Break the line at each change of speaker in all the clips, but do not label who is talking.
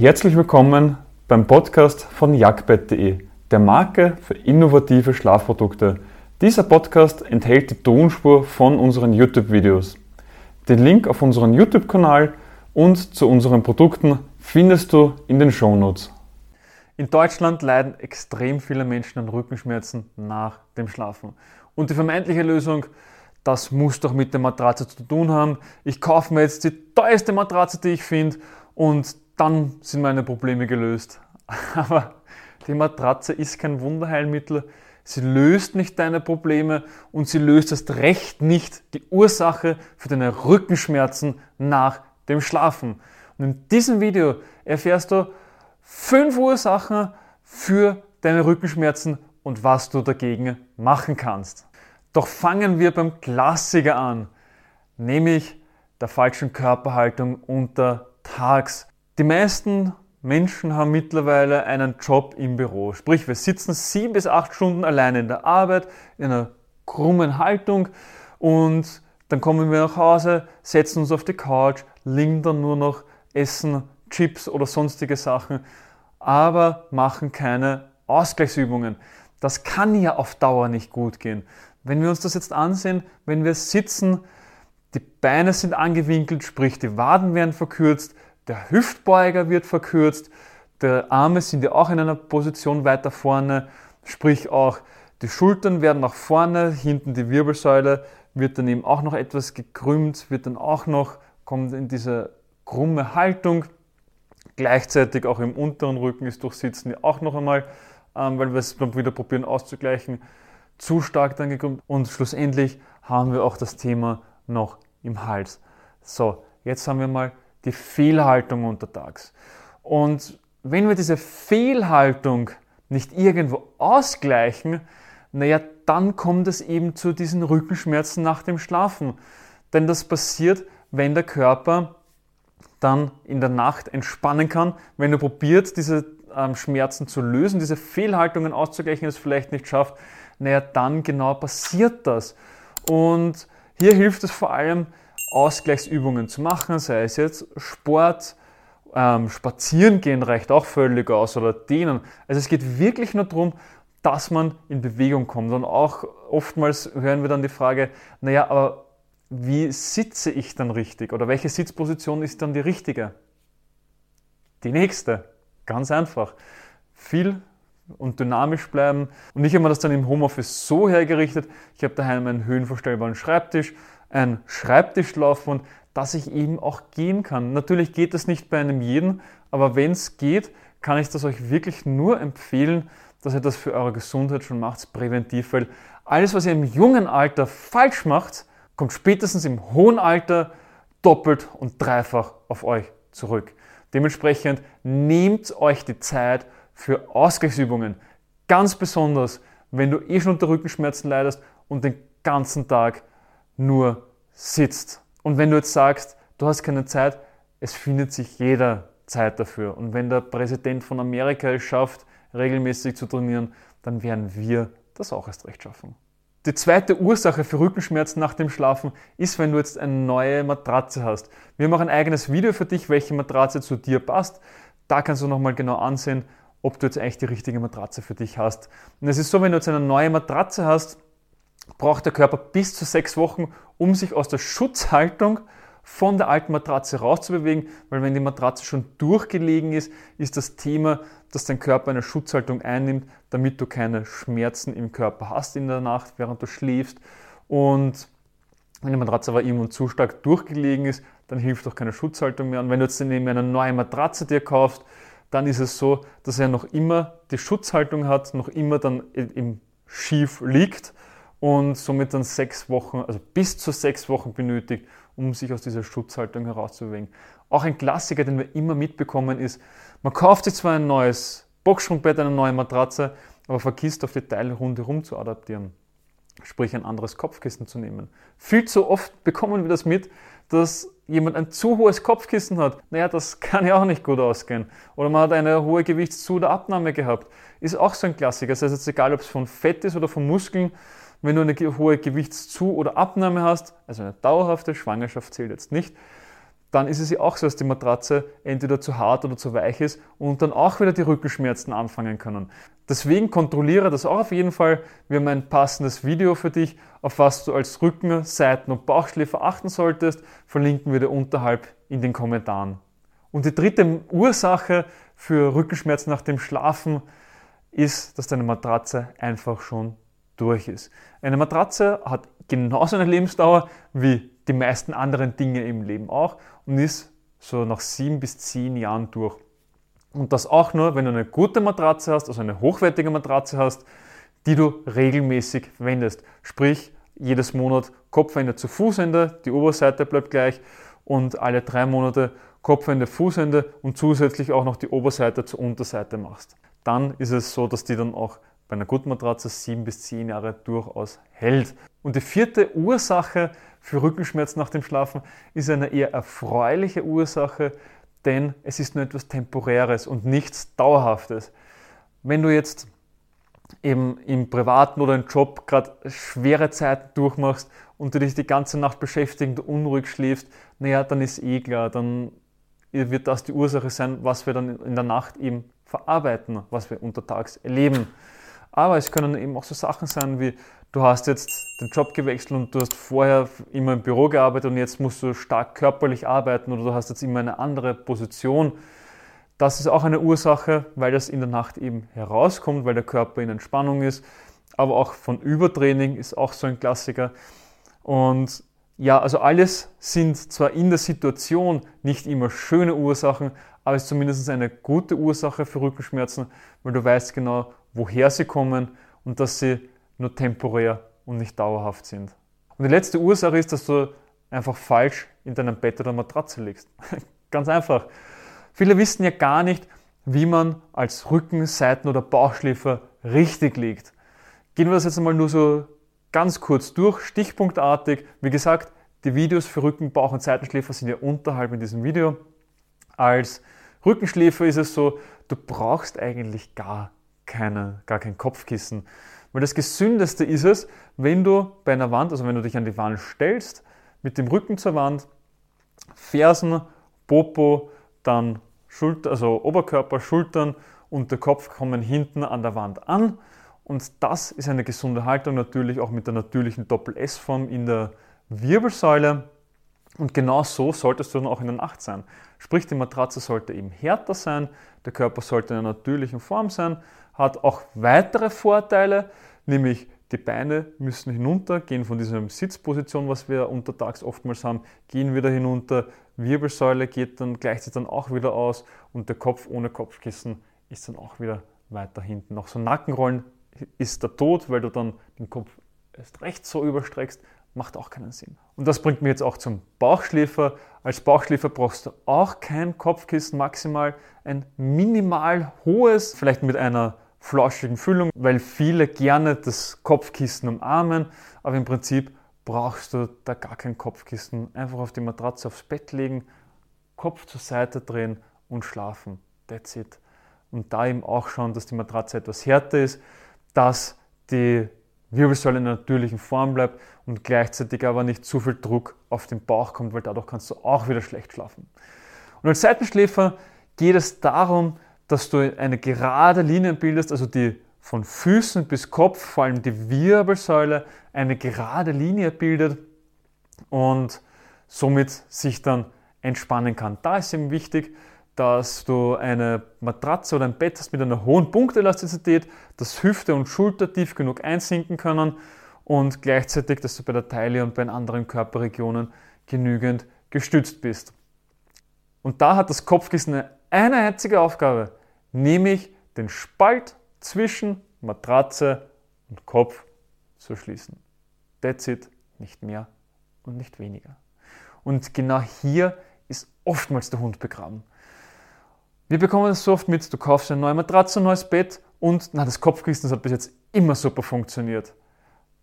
Herzlich willkommen beim Podcast von jagdbett.de, der Marke für innovative Schlafprodukte. Dieser Podcast enthält die Tonspur von unseren YouTube-Videos. Den Link auf unseren YouTube-Kanal und zu unseren Produkten findest du in den Shownotes. In Deutschland leiden extrem viele Menschen an Rückenschmerzen nach dem Schlafen. Und die vermeintliche Lösung, das muss doch mit der Matratze zu tun haben. Ich kaufe mir jetzt die teuerste Matratze, die ich finde und dann sind meine Probleme gelöst. Aber die Matratze ist kein Wunderheilmittel. Sie löst nicht deine Probleme und sie löst erst recht nicht die Ursache für deine Rückenschmerzen nach dem Schlafen. Und in diesem Video erfährst du fünf Ursachen für deine Rückenschmerzen und was du dagegen machen kannst. Doch fangen wir beim Klassiker an, nämlich der falschen Körperhaltung untertags. Die meisten Menschen haben mittlerweile einen Job im Büro. Sprich, wir sitzen sieben bis acht Stunden alleine in der Arbeit, in einer krummen Haltung und dann kommen wir nach Hause, setzen uns auf die Couch, liegen dann nur noch, essen Chips oder sonstige Sachen, aber machen keine Ausgleichsübungen. Das kann ja auf Dauer nicht gut gehen. Wenn wir uns das jetzt ansehen, wenn wir sitzen, die Beine sind angewinkelt, sprich die Waden werden verkürzt, der Hüftbeuger wird verkürzt, die Arme sind ja auch in einer Position weiter vorne, sprich auch die Schultern werden nach vorne, hinten die Wirbelsäule wird dann eben auch noch etwas gekrümmt, wird dann auch noch, kommt in diese krumme Haltung. Gleichzeitig auch im unteren Rücken ist durch Sitzen ja auch noch einmal, ähm, weil wir es dann wieder probieren auszugleichen, zu stark dann gekrümmt. Und schlussendlich haben wir auch das Thema noch im Hals. So, jetzt haben wir mal die Fehlhaltung untertags. Und wenn wir diese Fehlhaltung nicht irgendwo ausgleichen, naja, dann kommt es eben zu diesen Rückenschmerzen nach dem Schlafen. Denn das passiert, wenn der Körper dann in der Nacht entspannen kann. Wenn er probiert, diese ähm, Schmerzen zu lösen, diese Fehlhaltungen auszugleichen, es vielleicht nicht schafft, naja, dann genau passiert das. Und hier hilft es vor allem, Ausgleichsübungen zu machen, sei es jetzt Sport, ähm, Spazieren gehen reicht auch völlig aus oder dehnen. Also es geht wirklich nur darum, dass man in Bewegung kommt. Und auch oftmals hören wir dann die Frage, naja, aber wie sitze ich dann richtig oder welche Sitzposition ist dann die richtige? Die nächste. Ganz einfach. Viel und dynamisch bleiben. Und ich habe mir das dann im Homeoffice so hergerichtet. Ich habe daheim einen höhenverstellbaren Schreibtisch ein Schreibtischlaufband, dass ich eben auch gehen kann. Natürlich geht das nicht bei einem jeden, aber wenn es geht, kann ich das euch wirklich nur empfehlen, dass ihr das für eure Gesundheit schon macht, präventiv, weil alles, was ihr im jungen Alter falsch macht, kommt spätestens im hohen Alter doppelt und dreifach auf euch zurück. Dementsprechend nehmt euch die Zeit für Ausgleichsübungen. Ganz besonders, wenn du eh schon unter Rückenschmerzen leidest und den ganzen Tag nur sitzt. Und wenn du jetzt sagst, du hast keine Zeit, es findet sich jeder Zeit dafür. Und wenn der Präsident von Amerika es schafft, regelmäßig zu trainieren, dann werden wir das auch erst recht schaffen. Die zweite Ursache für Rückenschmerzen nach dem Schlafen ist, wenn du jetzt eine neue Matratze hast. Wir machen ein eigenes Video für dich, welche Matratze zu dir passt. Da kannst du nochmal genau ansehen, ob du jetzt eigentlich die richtige Matratze für dich hast. Und es ist so, wenn du jetzt eine neue Matratze hast, braucht der Körper bis zu sechs Wochen, um sich aus der Schutzhaltung von der alten Matratze rauszubewegen, weil wenn die Matratze schon durchgelegen ist, ist das Thema, dass dein Körper eine Schutzhaltung einnimmt, damit du keine Schmerzen im Körper hast in der Nacht, während du schläfst. Und wenn die Matratze aber immer zu stark durchgelegen ist, dann hilft auch keine Schutzhaltung mehr. Und wenn du jetzt eben eine neue Matratze dir kaufst, dann ist es so, dass er noch immer die Schutzhaltung hat, noch immer dann im Schief liegt und somit dann sechs Wochen, also bis zu sechs Wochen benötigt, um sich aus dieser Schutzhaltung herauszubewegen. Auch ein Klassiker, den wir immer mitbekommen, ist, man kauft sich zwar ein neues Boxsprungbett, eine neue Matratze, aber vergisst auf die Teile rundherum zu adaptieren. Sprich, ein anderes Kopfkissen zu nehmen. Viel zu oft bekommen wir das mit, dass jemand ein zu hohes Kopfkissen hat. Naja, das kann ja auch nicht gut ausgehen. Oder man hat eine hohe Gewichtszu- oder Abnahme gehabt. Ist auch so ein Klassiker. Das heißt jetzt egal, ob es von Fett ist oder von Muskeln, wenn du eine hohe Gewichtszu- oder Abnahme hast, also eine dauerhafte Schwangerschaft zählt jetzt nicht, dann ist es ja auch so, dass die Matratze entweder zu hart oder zu weich ist und dann auch wieder die Rückenschmerzen anfangen können. Deswegen kontrolliere das auch auf jeden Fall. Wir haben ein passendes Video für dich, auf was du als Rücken-, Seiten- und Bauchschläfer achten solltest. Verlinken wir dir unterhalb in den Kommentaren. Und die dritte Ursache für Rückenschmerzen nach dem Schlafen ist, dass deine Matratze einfach schon durch ist. Eine Matratze hat genauso eine Lebensdauer wie die meisten anderen Dinge im Leben auch und ist so nach sieben bis zehn Jahren durch. Und das auch nur, wenn du eine gute Matratze hast, also eine hochwertige Matratze hast, die du regelmäßig verwendest. Sprich, jedes Monat Kopfende zu Fußende, die Oberseite bleibt gleich und alle drei Monate Kopfende, Fußende und zusätzlich auch noch die Oberseite zur Unterseite machst. Dann ist es so, dass die dann auch bei einer guten Matratze sieben bis zehn Jahre durchaus hält. Und die vierte Ursache für Rückenschmerzen nach dem Schlafen ist eine eher erfreuliche Ursache, denn es ist nur etwas Temporäres und nichts Dauerhaftes. Wenn du jetzt eben im privaten oder im Job gerade schwere Zeiten durchmachst und du dich die ganze Nacht beschäftigst und unruhig schläfst, naja, dann ist eh klar, dann wird das die Ursache sein, was wir dann in der Nacht eben verarbeiten, was wir untertags erleben. Aber es können eben auch so Sachen sein wie, du hast jetzt den Job gewechselt und du hast vorher immer im Büro gearbeitet und jetzt musst du stark körperlich arbeiten oder du hast jetzt immer eine andere Position. Das ist auch eine Ursache, weil das in der Nacht eben herauskommt, weil der Körper in Entspannung ist. Aber auch von Übertraining ist auch so ein Klassiker. Und ja, also alles sind zwar in der Situation nicht immer schöne Ursachen, aber es ist zumindest eine gute Ursache für Rückenschmerzen, weil du weißt genau, woher sie kommen und dass sie nur temporär und nicht dauerhaft sind. Und die letzte Ursache ist, dass du einfach falsch in deinem Bett oder Matratze liegst. Ganz einfach. Viele wissen ja gar nicht, wie man als Rücken-, Seiten- oder Bauchschläfer richtig liegt. Gehen wir das jetzt einmal nur so ganz kurz durch, stichpunktartig. Wie gesagt, die Videos für Rücken-, Bauch- und Seitenschläfer sind ja unterhalb in diesem Video. Als Rückenschläfer ist es so, du brauchst eigentlich gar, keine, gar kein Kopfkissen. Weil das Gesündeste ist es, wenn du bei einer Wand, also wenn du dich an die Wand stellst, mit dem Rücken zur Wand, Fersen, Popo, dann Schulter, also Oberkörper, Schultern und der Kopf kommen hinten an der Wand an. Und das ist eine gesunde Haltung, natürlich auch mit der natürlichen Doppel-S-Form in der Wirbelsäule. Und genau so solltest du dann auch in der Nacht sein. Sprich, die Matratze sollte eben härter sein, der Körper sollte in einer natürlichen Form sein hat auch weitere Vorteile, nämlich die Beine müssen hinunter, gehen von dieser Sitzposition, was wir untertags oftmals haben, gehen wieder hinunter, Wirbelsäule geht dann gleichzeitig dann auch wieder aus und der Kopf ohne Kopfkissen ist dann auch wieder weiter hinten. Noch so Nackenrollen ist der Tod, weil du dann den Kopf erst recht so überstreckst, macht auch keinen Sinn. Und das bringt mich jetzt auch zum Bauchschläfer. Als Bauchschläfer brauchst du auch kein Kopfkissen, maximal ein minimal hohes, vielleicht mit einer flauschigen Füllung, weil viele gerne das Kopfkissen umarmen, aber im Prinzip brauchst du da gar kein Kopfkissen. Einfach auf die Matratze aufs Bett legen, Kopf zur Seite drehen und schlafen. That's it. Und da eben auch schauen, dass die Matratze etwas härter ist, dass die Wirbelsäule in der natürlichen Form bleibt und gleichzeitig aber nicht zu viel Druck auf den Bauch kommt, weil dadurch kannst du auch wieder schlecht schlafen. Und als Seitenschläfer geht es darum, dass du eine gerade Linie bildest, also die von Füßen bis Kopf, vor allem die Wirbelsäule, eine gerade Linie bildet und somit sich dann entspannen kann. Da ist eben wichtig, dass du eine Matratze oder ein Bett hast mit einer hohen Punktelastizität, dass Hüfte und Schulter tief genug einsinken können und gleichzeitig, dass du bei der Taille und bei den anderen Körperregionen genügend gestützt bist. Und da hat das Kopfkissen eine einzige Aufgabe, nämlich den Spalt zwischen Matratze und Kopf zu schließen. That's it, nicht mehr und nicht weniger. Und genau hier ist oftmals der Hund begraben. Wir bekommen es so oft mit, du kaufst eine neue Matratze, ein neues Bett und na, das Kopfkissen das hat bis jetzt immer super funktioniert.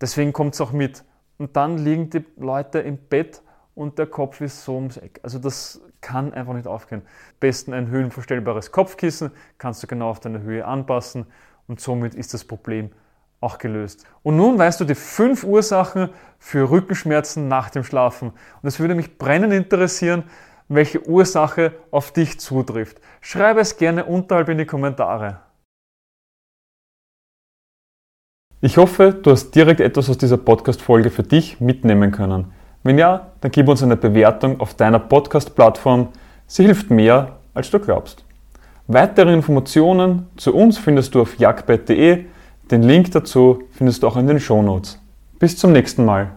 Deswegen kommt es auch mit. Und dann liegen die Leute im Bett und der Kopf ist so ums Eck. Also das kann einfach nicht aufgehen. Besten ein höhenverstellbares Kopfkissen, kannst du genau auf deine Höhe anpassen und somit ist das Problem auch gelöst. Und nun weißt du die fünf Ursachen für Rückenschmerzen nach dem Schlafen. Und es würde mich brennend interessieren, welche Ursache auf dich zutrifft. Schreibe es gerne unterhalb in die Kommentare. Ich hoffe, du hast direkt etwas aus dieser Podcast-Folge für dich mitnehmen können. Wenn ja, dann gib uns eine Bewertung auf deiner Podcast-Plattform. Sie hilft mehr, als du glaubst. Weitere Informationen zu uns findest du auf jagdbett.de. Den Link dazu findest du auch in den Shownotes. Bis zum nächsten Mal.